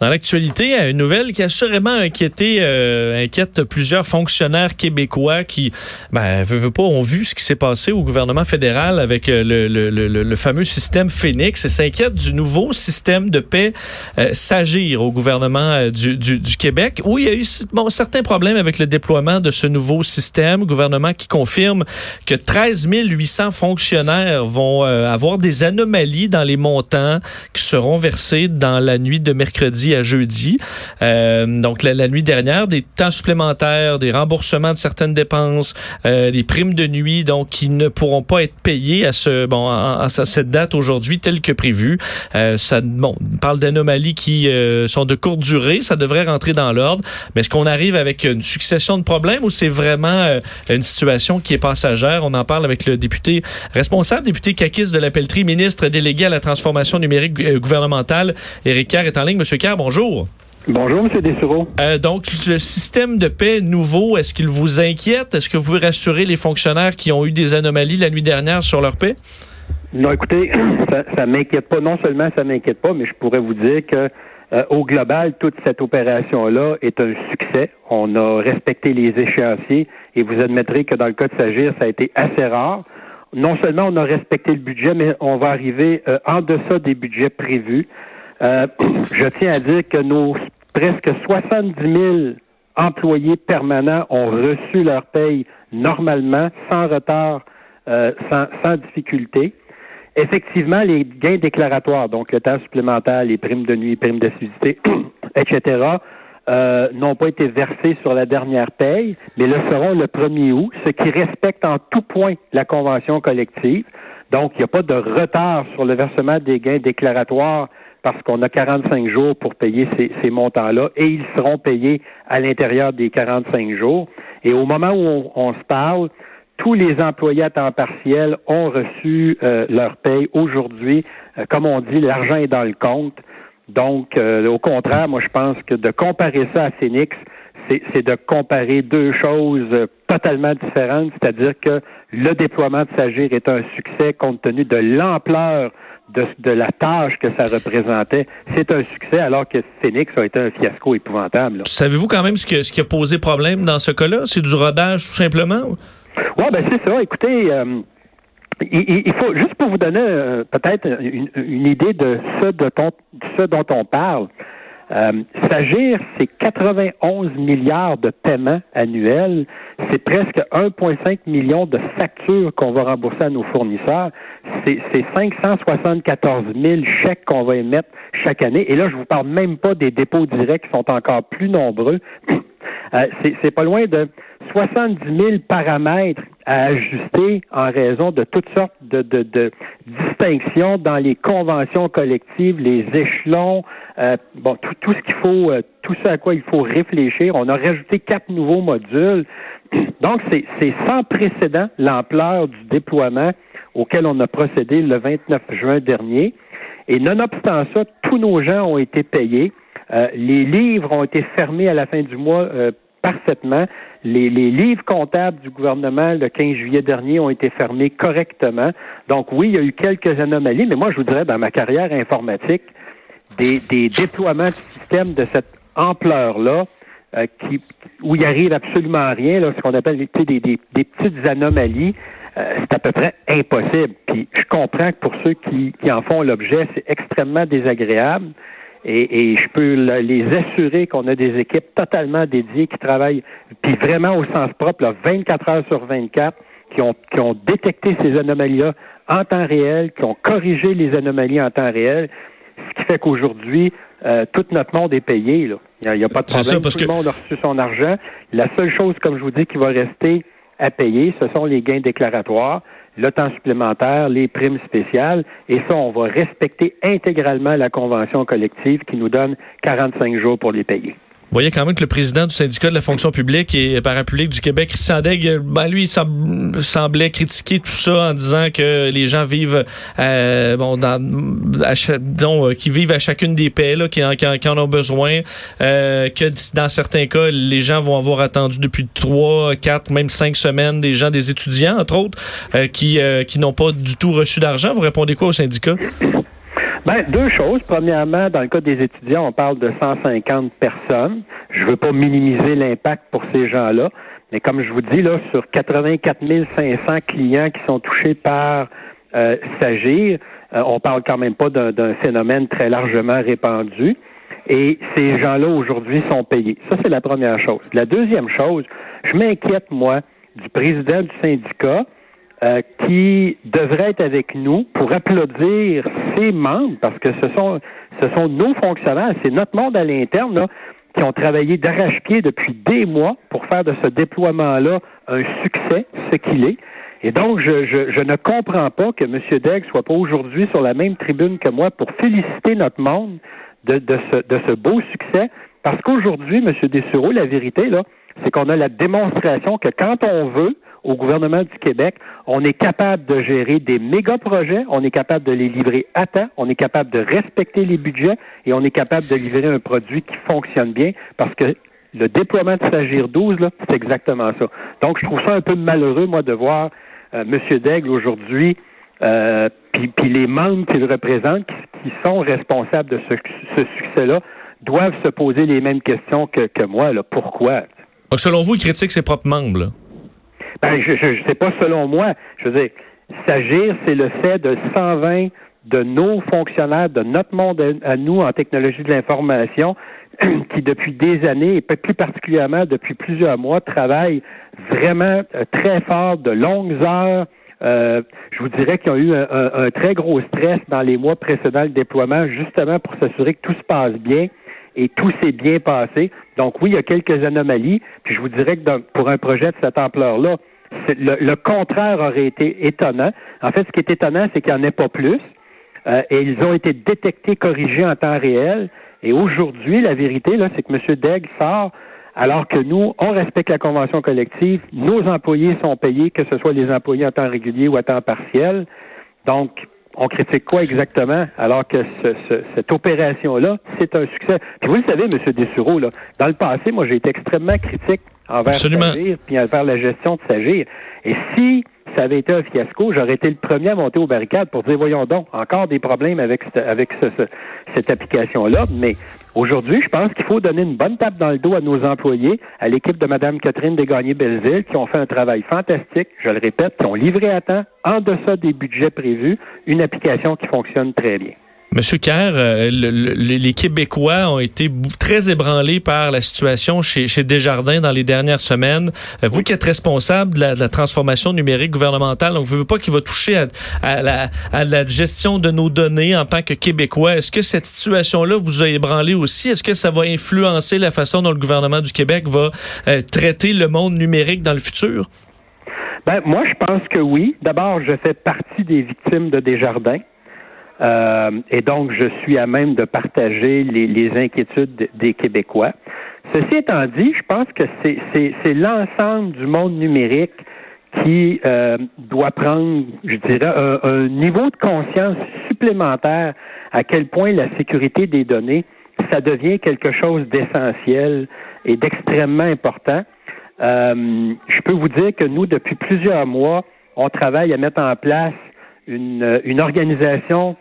Dans l'actualité, une nouvelle qui a assurément inquiété, euh, inquiète plusieurs fonctionnaires québécois qui, ben, veut, pas, ont vu ce qui s'est passé au gouvernement fédéral avec euh, le, le, le, fameux système Phoenix et s'inquiète du nouveau système de paix euh, s'agir au gouvernement du, du, du, Québec, où il y a eu bon, certains problèmes avec le déploiement de ce nouveau système. Gouvernement qui confirme que 13 800 fonctionnaires vont avoir des anomalies dans les montants qui seront versés dans la nuit de mercredi à jeudi. Euh, donc, la, nuit dernière, des temps supplémentaires, des remboursements de certaines dépenses, euh, des primes de nuit, donc, qui ne pourront pas être payées à ce, bon, à, cette date aujourd'hui, telle que prévue. Euh, ça, bon, on parle d'anomalies qui euh, sont de courte durée. Ça devrait rentrer dans l'ordre. Mais est-ce qu'on arrive avec une succession de problèmes ou c'est vraiment une situation qui est passagère? On en parle avec le député responsable, député caquiste de la pelleterie, ministre délégué à la transformation numérique gouvernementale. Éric Kerr est en ligne. Monsieur Kerr, bonjour. Bonjour, M. Dessureau. Euh, donc, le système de paix nouveau, est-ce qu'il vous inquiète? Est-ce que vous pouvez rassurer les fonctionnaires qui ont eu des anomalies la nuit dernière sur leur paix? Non, écoutez, ça, ça m'inquiète pas. Non seulement ça m'inquiète pas, mais je pourrais vous dire que euh, au global, toute cette opération-là est un succès. On a respecté les échéanciers et vous admettrez que dans le cas de Sagir, ça a été assez rare. Non seulement on a respecté le budget, mais on va arriver euh, en deçà des budgets prévus. Euh, je tiens à dire que nos presque 70 000 employés permanents ont reçu leur paye normalement, sans retard, euh, sans, sans, difficulté. Effectivement, les gains déclaratoires, donc le temps supplémentaire, les primes de nuit, primes d'assiduité, etc., euh, n'ont pas été versés sur la dernière paye, mais le seront le 1er août, ce qui respecte en tout point la convention collective. Donc, il n'y a pas de retard sur le versement des gains déclaratoires parce qu'on a 45 jours pour payer ces, ces montants-là et ils seront payés à l'intérieur des 45 jours. Et au moment où on, on, se parle, tous les employés à temps partiel ont reçu euh, leur paye aujourd'hui. Euh, comme on dit, l'argent est dans le compte. Donc, euh, au contraire, moi, je pense que de comparer ça à Phoenix, c'est de comparer deux choses totalement différentes, c'est-à-dire que le déploiement de Sagir est un succès compte tenu de l'ampleur de, de, la tâche que ça représentait. C'est un succès alors que Phoenix a été un fiasco épouvantable. Savez-vous quand même ce, que, ce qui a posé problème dans ce cas-là? C'est du rodage tout simplement? Oui, ben c'est ça. Écoutez, euh, il, il, faut, juste pour vous donner euh, peut-être une, une, idée de ce, de, ton, de ce dont on parle, euh, S'agir, c'est 91 milliards de paiements annuels. C'est presque 1,5 million de factures qu'on va rembourser à nos fournisseurs. C'est 574 000 chèques qu'on va émettre chaque année. Et là, je vous parle même pas des dépôts directs qui sont encore plus nombreux. Euh, c'est pas loin de 70 000 paramètres à ajuster en raison de toutes sortes de, de, de distinctions dans les conventions collectives, les échelons, euh, bon, tout, tout ce qu'il faut, euh, tout ce à quoi il faut réfléchir. On a rajouté quatre nouveaux modules. Donc, c'est sans précédent l'ampleur du déploiement auquel on a procédé le 29 juin dernier. Et nonobstant ça, tous nos gens ont été payés. Euh, les livres ont été fermés à la fin du mois euh, parfaitement. Les, les, livres comptables du gouvernement le 15 juillet dernier ont été fermés correctement. Donc oui, il y a eu quelques anomalies, mais moi je vous dirais, dans ma carrière informatique, des, des déploiements de systèmes de cette ampleur-là, euh, qui, où il arrive absolument rien, là, ce qu'on appelle des, des, des, petites anomalies, euh, c'est à peu près impossible. Puis je comprends que pour ceux qui, qui en font l'objet, c'est extrêmement désagréable. Et, et, je peux les assurer qu'on a des équipes totalement dédiées qui travaillent, puis vraiment au sens propre, là, 24 heures sur 24, qui ont, qui ont détecté ces anomalies-là en temps réel, qui ont corrigé les anomalies en temps réel, ce qui fait qu'aujourd'hui, euh, tout notre monde est payé. Là. Il n'y a, a, pas de problème. Ça, parce tout le monde a reçu son argent. La seule chose, comme je vous dis, qui va rester à payer, ce sont les gains déclaratoires, le temps supplémentaire, les primes spéciales, et ça, on va respecter intégralement la convention collective qui nous donne 45 jours pour les payer. Vous voyez quand même que le président du syndicat de la fonction publique et parapublique du Québec, Daigle, ben lui, il semblait critiquer tout ça en disant que les gens vivent, euh, bon, dans, euh, qui vivent à chacune des paix, là, qui, en, qui en ont besoin, euh, que dans certains cas, les gens vont avoir attendu depuis trois, quatre, même cinq semaines, des gens, des étudiants, entre autres, euh, qui, euh, qui n'ont pas du tout reçu d'argent. Vous répondez quoi au syndicat? Ben, deux choses. Premièrement, dans le cas des étudiants, on parle de 150 personnes. Je ne veux pas minimiser l'impact pour ces gens-là, mais comme je vous dis, là, sur 84 500 clients qui sont touchés par euh, Sagir, euh, on parle quand même pas d'un phénomène très largement répandu. Et ces gens-là, aujourd'hui, sont payés. Ça, c'est la première chose. La deuxième chose, je m'inquiète, moi, du président du syndicat euh, qui devrait être avec nous pour applaudir ses membres, parce que ce sont, ce sont nos fonctionnaires, c'est notre monde à l'interne qui ont travaillé d'arrache-pied depuis des mois pour faire de ce déploiement-là un succès, ce qu'il est. Et donc, je, je, je, ne comprends pas que M. Degg soit pas aujourd'hui sur la même tribune que moi pour féliciter notre monde de, de, ce, de ce beau succès, parce qu'aujourd'hui, M. Dessureau, la vérité, là, c'est qu'on a la démonstration que quand on veut, au gouvernement du Québec, on est capable de gérer des méga projets, on est capable de les livrer à temps, on est capable de respecter les budgets et on est capable de livrer un produit qui fonctionne bien parce que le déploiement de Sagir 12, là, c'est exactement ça. Donc, je trouve ça un peu malheureux, moi, de voir euh, M. Daigle aujourd'hui, euh, puis les membres qu'il représente, qui, sont responsables de ce, succès-là, doivent se poser les mêmes questions que, moi. Là. Pourquoi? Selon vous, il critique ses propres membres. Là? Ben, je ne sais pas selon moi. Je veux dire, s'agir, c'est le fait de 120 de nos fonctionnaires, de notre monde à nous en technologie de l'information, qui depuis des années, et plus particulièrement depuis plusieurs mois, travaillent vraiment euh, très fort, de longues heures. Euh, je vous dirais qu'ils ont eu un, très gros stress dans les mois précédents le déploiement, justement pour s'assurer que tout se passe bien et tout s'est bien passé. Donc oui, il y a quelques anomalies, puis je vous dirais que pour un projet de cette ampleur-là, le, contraire aurait été étonnant. En fait, ce qui est étonnant, c'est qu'il n'y en ait pas plus. Euh, et ils ont été détectés, corrigés en temps réel. Et aujourd'hui, la vérité, là, c'est que M. Degg sort alors que nous, on respecte la convention collective, nos employés sont payés, que ce soit les employés en temps régulier ou à temps partiel. Donc, on critique quoi exactement alors que cette opération-là, c'est un succès. Puis vous le savez, M. Dessureau, là, dans le passé, moi, j'ai été extrêmement critique envers Sagir puis envers la gestion de Sagir. Et si ça avait été un fiasco, j'aurais été le premier à monter aux barricades pour dire, voyons donc, encore des problèmes avec, avec cette application-là, mais Aujourd'hui, je pense qu'il faut donner une bonne tape dans le dos à nos employés, à l'équipe de Mme Catherine Desgagnés-Belleville, qui ont fait un travail fantastique, je le répète, qui ont livré à temps, en deçà des budgets prévus, une application qui fonctionne très bien. Monsieur Kerr, euh, les Québécois ont été très ébranlés par la situation chez, chez Desjardins dans les dernières semaines. Euh, vous qui êtes responsable de la, transformation numérique gouvernementale, donc vous ne voulez pas qu'il va toucher à, la, à, la, gestion de nos données en tant que Québécois. Est-ce que cette situation-là vous a ébranlé aussi? Est-ce que ça va influencer la façon dont le gouvernement du Québec va euh, traiter le monde numérique dans le futur? Ben, moi, je pense que oui. D'abord, je fais partie des victimes de Desjardins. Euh, et donc, je suis à même de partager les, inquiétudes des Québécois. Ceci étant dit, je pense que c'est l'ensemble du monde numérique qui euh, doit prendre, je dirais, un, niveau de conscience supplémentaire à quel point la sécurité des données, ça devient quelque chose d'essentiel et d'extrêmement important. Euh, je peux vous dire que nous, depuis plusieurs mois, on travaille à mettre en place une, une organisation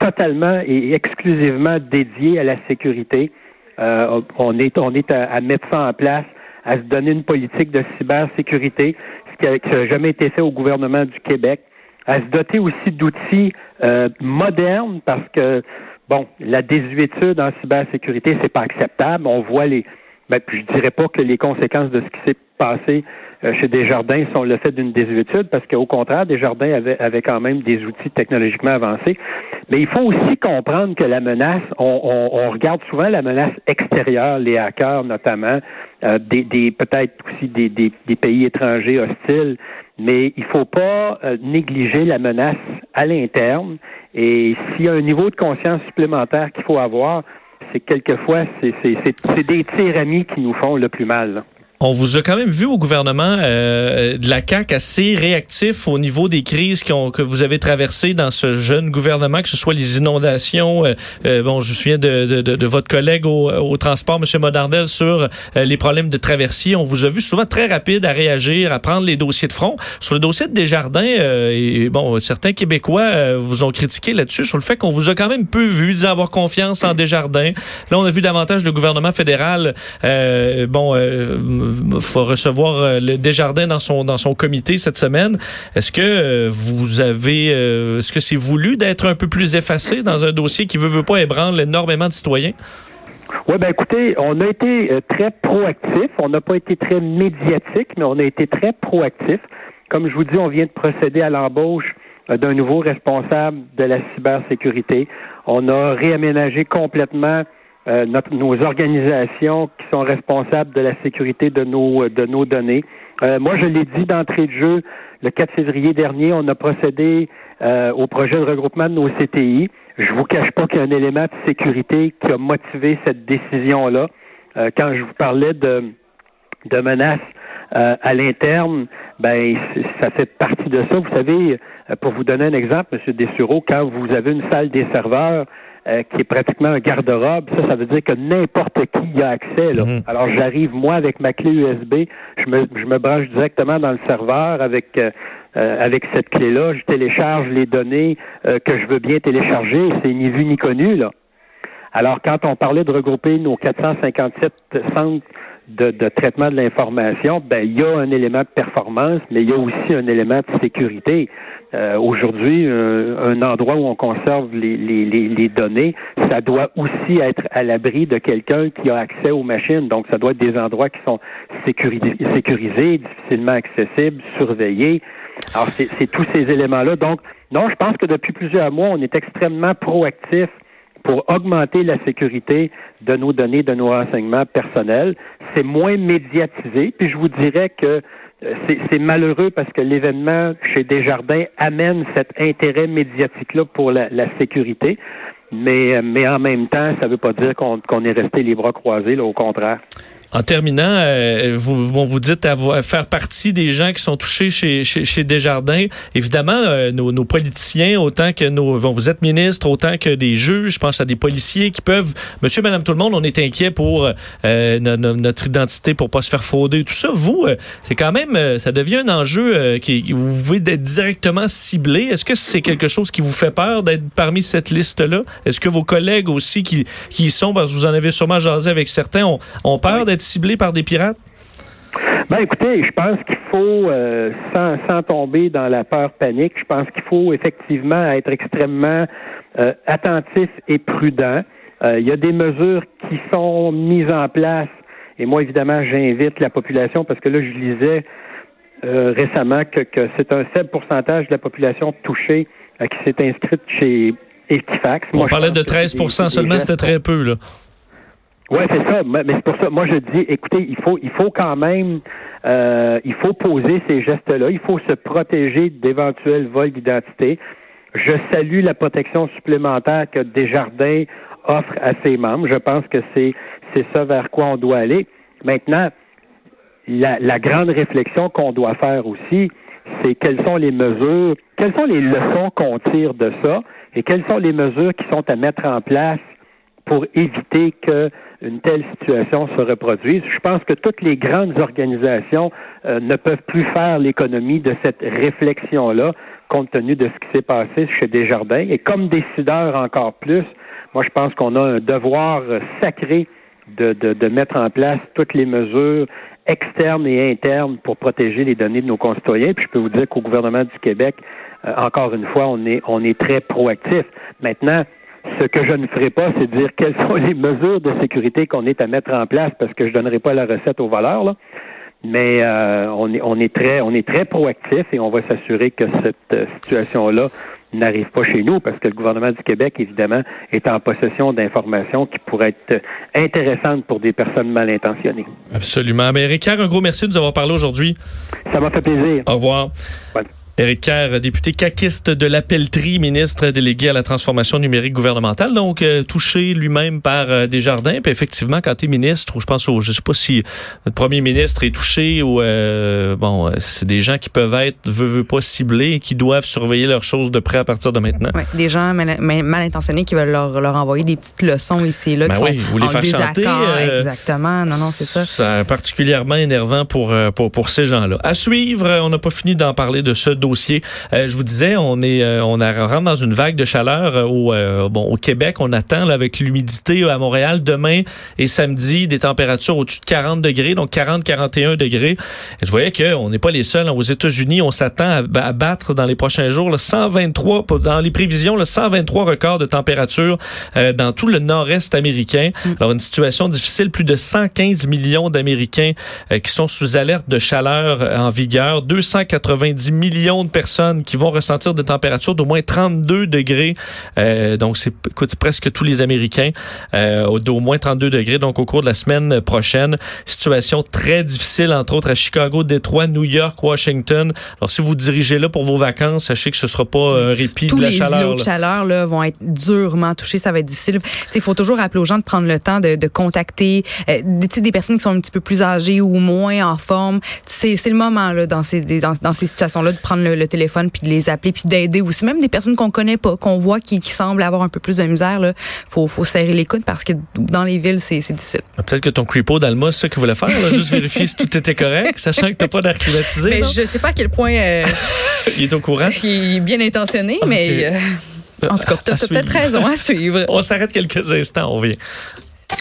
totalement et exclusivement dédié à la sécurité. Euh, on est, on est à, mettre ça en place, à se donner une politique de cybersécurité, ce qui n'a jamais été fait au gouvernement du Québec, à se doter aussi d'outils euh, modernes parce que bon, la désuétude en cybersécurité, c'est pas acceptable. On voit les, ben, je dirais pas que les conséquences de ce qui s'est passé euh, chez Desjardins sont le fait d'une désuétude, parce qu'au contraire, Desjardins avait, avait quand même des outils technologiquement avancés. Mais il faut aussi comprendre que la menace, on, regarde souvent la menace extérieure, les hackers notamment, euh, des, des peut-être aussi des, des, des, pays étrangers hostiles, mais il faut pas euh, négliger la menace à l'interne. Et s'il y a un niveau de conscience supplémentaire qu'il faut avoir, c'est quelquefois, c'est des tiramis qui nous font le plus mal. On vous a quand même vu au gouvernement euh, de la CAQ assez réactif au niveau des crises que vous avez traversées dans ce jeune gouvernement, que ce soit les inondations. Euh, euh, bon, je me souviens de, de, de votre collègue au, au, transport, M. Modardel, sur les problèmes de traversier. On vous a vu souvent très rapide à réagir, à prendre les dossiers de front. Sur le dossier de Desjardins, et bon, certains Québécois vous ont critiqué là-dessus sur le fait qu'on vous a quand même peu vu disant avoir confiance en Desjardins. Là, on a vu davantage le gouvernement fédéral, bon faut recevoir euh, le Desjardins dans son dans son comité cette semaine. Est-ce que euh, vous avez euh, est-ce que c'est voulu d'être un peu plus effacé dans un dossier qui veut veut pas ébranle énormément de citoyens? Oui, ben écoutez, on a été très proactif. On n'a pas été très médiatique, mais on a été très proactif. Comme je vous dis, on vient de procéder à l'embauche d'un nouveau responsable de la cybersécurité. On a réaménagé complètement euh, nos organisations qui sont responsables de la sécurité de nos, de nos données. Euh, moi, je l'ai dit d'entrée de jeu, le 4 février dernier, on a procédé euh, au projet de regroupement de nos CTI. Je vous cache pas qu'il y a un élément de sécurité qui a motivé cette décision-là. quand je vous parlais de, de menaces à l'interne, ben ça fait partie de ça. Vous savez, pour vous donner un exemple, M. Dessureau, quand vous avez une salle des serveurs euh, qui est pratiquement un garde-robe, ça, ça veut dire que n'importe qui y a accès. Là. Mhm. Alors j'arrive moi avec ma clé USB, je me, je me branche directement dans le serveur avec euh, euh, avec cette clé-là, je télécharge les données que je veux bien télécharger. C'est ni vu ni connu là. Alors quand on parlait de regrouper nos 457 centres de, de traitement de l'information, ben il y a un élément de performance, mais il y a aussi un élément de sécurité. Euh, aujourd'hui, euh, un endroit où on conserve les, les, les, données, ça doit aussi être à l'abri de quelqu'un qui a accès aux machines. Donc, ça doit être des endroits qui sont sécurisés, sécurisés difficilement accessibles, surveillés. Alors, c'est tous ces éléments-là. Donc, non, je pense que depuis plusieurs mois, on est extrêmement proactif pour augmenter la sécurité de nos données, de nos renseignements personnels. C'est moins médiatisé, puis je vous dirais que c'est malheureux parce que l'événement chez Desjardins amène cet intérêt médiatique-là pour la, la sécurité. Mais, euh, mais en même temps, ça ne veut pas dire qu'on est resté les bras croisés, là, au contraire. En terminant, euh, vous, bon, vous dites avoir, faire partie des gens qui sont touchés chez, chez, chez Desjardins. Évidemment, euh, nos, nos, politiciens, autant que nos... Bon, vous êtes ministre, autant que des juges, je pense à des policiers qui peuvent... Monsieur, madame, tout le monde, on est inquiet pour euh, notre identité, pour pas se faire frauder, tout ça. Vous, c'est quand même... ça devient un enjeu qui... Vous pouvez être directement ciblé. Est-ce que c'est quelque chose qui vous fait peur d'être parmi cette liste-là? Est-ce que vos collègues aussi qui, qui y sont, parce que vous en avez sûrement jasé avec certains, ont, ont peur d'être ciblé par des pirates? Ben écoutez, je pense qu'il faut, euh, sans, sans, tomber dans la peur panique, je pense qu'il faut effectivement être extrêmement euh, attentif et prudent. Euh, il y a des mesures qui sont mises en place, et moi évidemment j'invite la population parce que là je lisais récemment que, que c'est un faible pourcentage de la population touchée qui s'est inscrite chez Equifax. On parlait de 13 seulement, c'était très peu là. Oui, c'est ça. Mais c'est pour ça. Moi, je dis, écoutez, il faut, il faut quand même, euh, il faut poser ces gestes-là. Il faut se protéger d'éventuels vols d'identité. Je salue la protection supplémentaire que Desjardins offre à ses membres. Je pense que c'est, c'est ça vers quoi on doit aller. Maintenant, la, la grande réflexion qu'on doit faire aussi, c'est quelles sont les mesures, quelles sont les leçons qu'on tire de ça et quelles sont les mesures qui sont à mettre en place pour éviter que une telle situation se reproduise. Je pense que toutes les grandes organisations euh, ne peuvent plus faire l'économie de cette réflexion-là, compte tenu de ce qui s'est passé chez Desjardins. Et comme décideur encore plus, moi je pense qu'on a un devoir sacré de, de, de, mettre en place toutes les mesures externes et internes pour protéger les données de nos concitoyens. Puis je peux vous dire qu'au gouvernement du Québec, euh, encore une fois, on est, on est très proactif. Maintenant, ce que je ne ferai pas, c'est dire quelles sont les mesures de sécurité qu'on est à mettre en place, parce que je ne donnerai pas la recette aux valeurs. Là. Mais euh, on, est, on est très on est très proactif et on va s'assurer que cette euh, situation-là n'arrive pas chez nous parce que le gouvernement du Québec, évidemment, est en possession d'informations qui pourraient être intéressantes pour des personnes mal intentionnées. Absolument. Mais Ricard, un gros merci de nous avoir parlé aujourd'hui. Ça m'a fait plaisir. Au revoir. Éric Kerr, député caquiste de la Pelletrie, ministre délégué à la transformation numérique gouvernementale, donc euh, touché lui-même par euh, des jardins. Puis effectivement, quand tu es ministre, ou je pense au, je sais pas si notre premier ministre est touché ou euh, bon, c'est des gens qui peuvent être veut, veut pas ciblés et qui doivent surveiller leurs choses de près à partir de maintenant. Ouais, des gens mal, mal, intentionnés qui veulent leur, leur, envoyer des petites leçons ici et là. Ben qui oui, sont ou les en faire chanter. Exactement. Non, non, c'est ça. C'est particulièrement énervant pour, pour, pour ces gens-là. À suivre, on n'a pas fini d'en parler de ce dossier. Euh, je vous disais, on est, euh, on, rentre dans une vague de chaleur euh, au, bon, au Québec. On attend là, avec l'humidité à Montréal demain et samedi des températures au-dessus de 40 degrés, donc 40-41 degrés. Et je voyais qu'on n'est pas les seuls. Hein. Aux États-Unis, on s'attend à, à, battre dans les prochains jours là, 123, dans les prévisions, là, 123 records de température euh, dans tout le nord-est américain. Mm. Alors, une situation difficile. Plus de 115 millions d'Américains euh, qui sont sous alerte de chaleur en vigueur. 290 millions de personnes qui vont ressentir des températures d'au moins 32 degrés. Euh, donc, c'est presque tous les Américains euh, d'au moins 32 degrés. Donc, au cours de la semaine prochaine, situation très difficile, entre autres à Chicago, Détroit, New York, Washington. Alors, si vous dirigez là pour vos vacances, sachez que ce sera pas un répit Tous de la les chaleur. îlots de chaleur là, vont être durement touchés. Ça va être difficile. Il faut toujours rappeler aux gens de prendre le temps de, de contacter euh, des, des personnes qui sont un petit peu plus âgées ou moins en forme. C'est le moment là, dans ces, dans, dans ces situations-là de prendre le, le, téléphone puis de les appeler puis d'aider aussi. Même des personnes qu'on connaît pas, qu'on voit qui, qui semblent avoir un peu plus de misère. Il faut, faut serrer les coudes parce que dans les villes, c'est difficile. Peut-être que ton creepo d'Alma, c'est ça qu'il voulait faire. Là, juste vérifier si tout était correct, sachant que tu n'as pas d'air climatisé. Mais là. je sais pas à quel point... Euh, il est au courant. Il est bien intentionné, okay. mais... Euh, en tout cas, tu as peut-être raison à suivre. On s'arrête quelques instants, on vient.